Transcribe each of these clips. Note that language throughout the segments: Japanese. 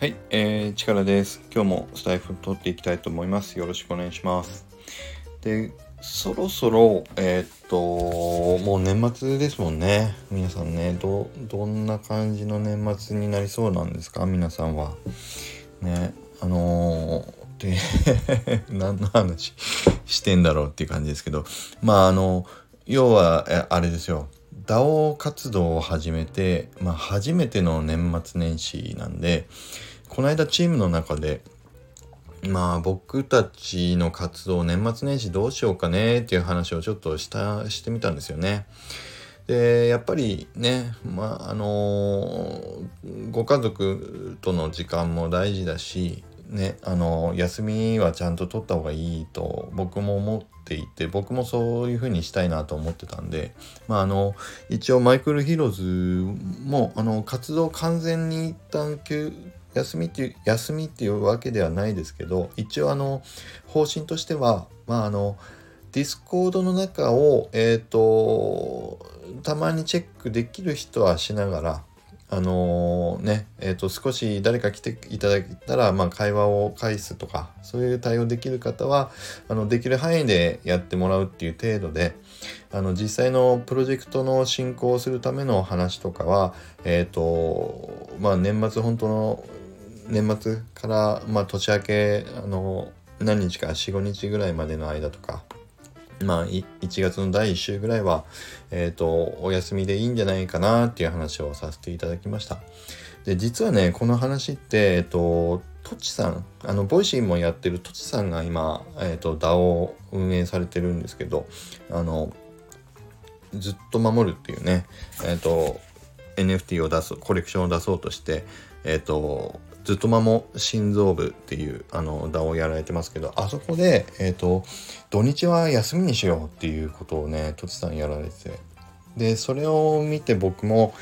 はい、えー、力です。今日もスタイフ撮っていきたいと思います。よろしくお願いします。で、そろそろ、えーっと、もう年末ですもんね。皆さんね、ど、どんな感じの年末になりそうなんですか？皆さんは。ね、あのー、で、何の話してんだろうっていう感じですけど、まあ、あの、要は、あれですよ。DAO 活動を始めて、まあ、初めての年末年始なんで、この間チームの中で、まあ僕たちの活動年末年始どうしようかねっていう話をちょっとしたしてみたんですよね。でやっぱりねまああのご家族との時間も大事だしねあの休みはちゃんと取った方がいいと僕も思っていて僕もそういう風にしたいなと思ってたんでまああの一応マイクルヒローズもあの活動完全に一旦休休みっていう休みっていうわけではないですけど一応あの方針としてはまああのディスコードの中をえっ、とたまにチェックできる人はしながらあのねえー、と少し誰か来ていただけたら、まあ、会話を返すとかそういう対応できる方はあのできる範囲でやってもらうっていう程度であの実際のプロジェクトの進行をするための話とかはえっ、とまあ年末本当の年末から、まあ、年明けあの何日か45日ぐらいまでの間とかまあ、1月の第1週ぐらいは、えっ、ー、と、お休みでいいんじゃないかなっていう話をさせていただきました。で、実はね、この話って、えっ、ー、と、トチさん、あの、ボイシーもやってるトチさんが今、えっ、ー、と、DAO を運営されてるんですけど、あの、ずっと守るっていうね、えっ、と、NFT を出す、コレクションを出そうとして、えっ、と、ずっとまも心臓部っていうあの歌をやられてますけどあそこでえ、ー、と土日は休みにしようっていうことをねとちさんやられてでそれを見て僕も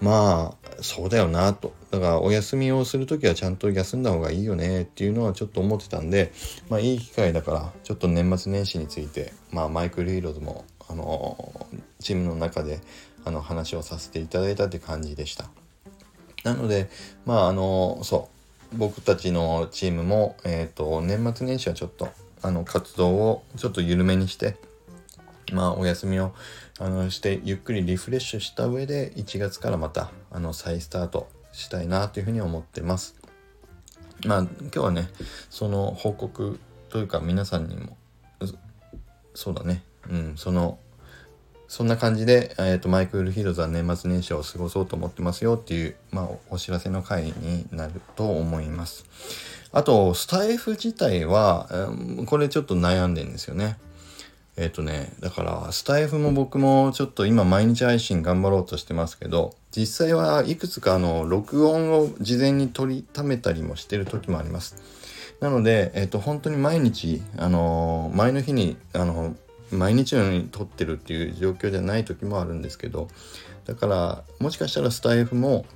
まあそうだよなとだからお休みをする時はちゃんと休んだ方がいいよねっていうのはちょっと思ってたんでまあいい機会だからちょっと年末年始についてまあマイクルヒーローズもあのチームの中であの話をさせていただいたって感じでした。なのでまああのそう僕たちのチームも、えーと、年末年始はちょっとあの活動をちょっと緩めにしてまあお休みをあのしてゆっくりリフレッシュした上で1月からまたあの再スタートしたいなというふうに思ってます。まあ今日はねその報告というか皆さんにもそうだねうんそのそんな感じで、えーと、マイクールヒーローズは年末年始を過ごそうと思ってますよっていう、まあ、お知らせの回になると思います。あと、スタイフ自体は、えー、これちょっと悩んでんですよね。えっ、ー、とね、だから、スタイフも僕もちょっと今毎日配信頑張ろうとしてますけど、実際はいくつかの録音を事前に取りためたりもしてる時もあります。なので、えっ、ー、と、本当に毎日、あの前の日に、あの毎日のように撮ってるっていう状況じゃない時もあるんですけどだからもしかしたらスタイフも、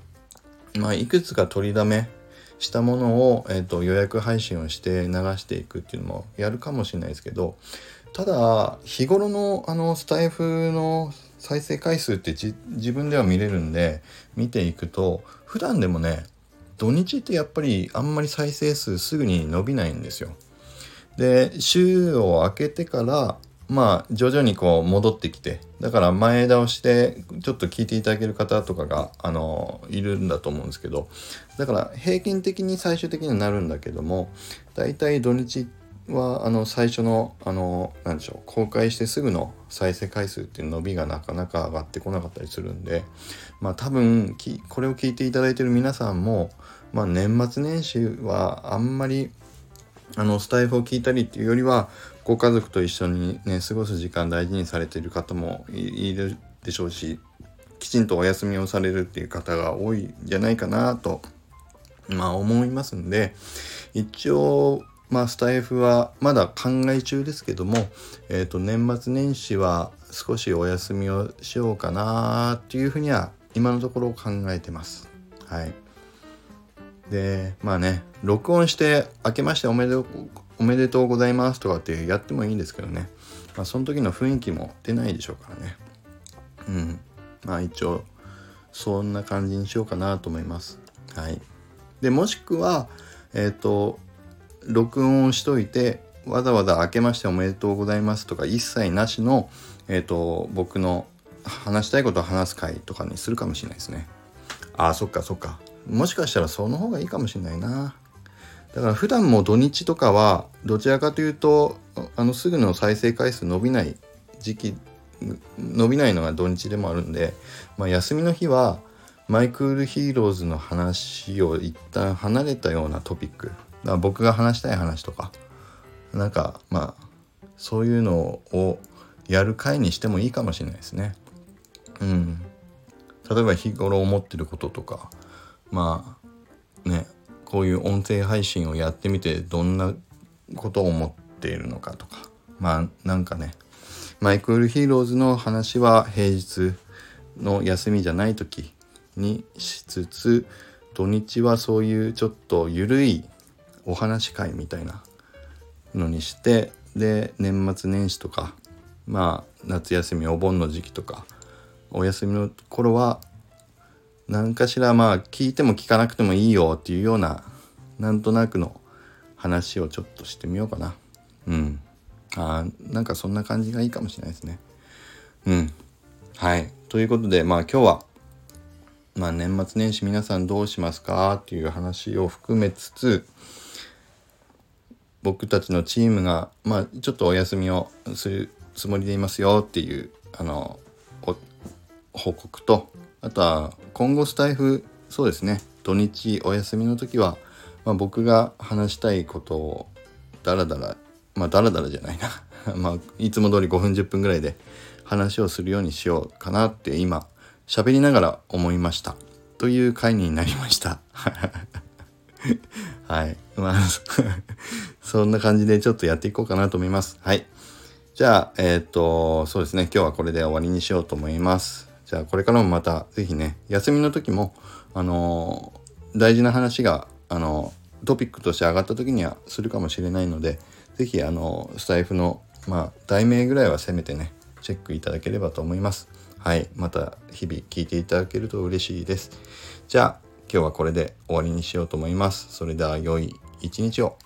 まあ、いくつか取りだめしたものを、えーと、予約配信をして流していくっていうのもやるかもしれないですけどただ日頃のあのスタイフの再生回数って自分では見れるんで見ていくと普段でもね土日ってやっぱりあんまり再生数すぐに伸びないんですよ。で週を明けてからまあ徐々にこう戻ってきてだから前倒してちょっと聞いていただける方とかがあのいるんだと思うんですけどだから平均的に最終的にはなるんだけどもだいたい土日はあの最初のあの何でしょう公開してすぐの再生回数っていう伸びがなかなか上がってこなかったりするんでまあ多分これを聞いていただいてる皆さんも、まあ、年末年始はあんまりあのスタイフを聞いたりっていうよりはご家族と一緒にね過ごす時間大事にされている方もいるでしょうしきちんとお休みをされるっていう方が多いんじゃないかなとまあ思いますんで一応まあスタイフはまだ考え中ですけども、えー、と年末年始は少しお休みをしようかなっていうふうには今のところ考えてます。はい。でまあね録音して「明けましておめでとうおめでとうございます」とかってやってもいいんですけどね、まあ、その時の雰囲気も出ないでしょうからね。うん。まあ一応そんな感じにしようかなと思います。はい。でもしくはえっ、と録音をしといてわざわざ明けましておめでとうございますとか一切なしの、えっ、と僕の話したいことを話す回とかにするかもしれないですね。ああそっかそっか。もしかしたらその方がいいかもしれないな。だから普段も土日とかはどちらかというとあのすぐの再生回数伸びない時期伸びないのが土日でもあるんで、まあ、休みの日はマイクールヒーローズの話を一旦離れたようなトピックだ僕が話したい話とかなんかまあそういうのをやる回にしてもいいかもしれないですね。うん、例えば日頃思ってることとかまあねこういう音声配信をやってみてどんなことを思っているのかとか。まあなんかねマイクールヒーローズの話は平日の休みじゃない時にしつつ土日はそういうちょっと緩いお話会みたいなのにしてで年末年始とかまあ夏休みお盆の時期とかお休みの頃は何かしらまあ聞いても聞かなくてもいいよっていうようななんとなくの話をちょっとしてみようかな。うん。あなんかそんな感じがいいかもしれないですね。うん。はい。ということでまあ今日はまあ年末年始皆さんどうしますかっていう話を含めつつ僕たちのチームがまあちょっとお休みをするつもりでいますよっていうあのお報告とあとは今後スタイフそうですね土日お休みの時は、まあ、僕が話したいことをダラダラまあダラダラじゃないな。まあいつも通り5分10分ぐらいで話をするようにしようかなって今喋りながら思いました。という回になりました。はい。まあ そんな感じでちょっとやっていこうかなと思います。はい。じゃあえっ、とそうですね。今日はこれで終わりにしようと思います。じゃあこれからもまた是非ね休みの時もあのー、大事な話があのー、トピックとして上がった時にはするかもしれないので是非あのー、スタイフのまあ題名ぐらいはせめてねチェックいただければと思います。はい、また日々聞いていただけると嬉しいです。じゃあ今日はこれで終わりにしようと思います。それでは良い一日を。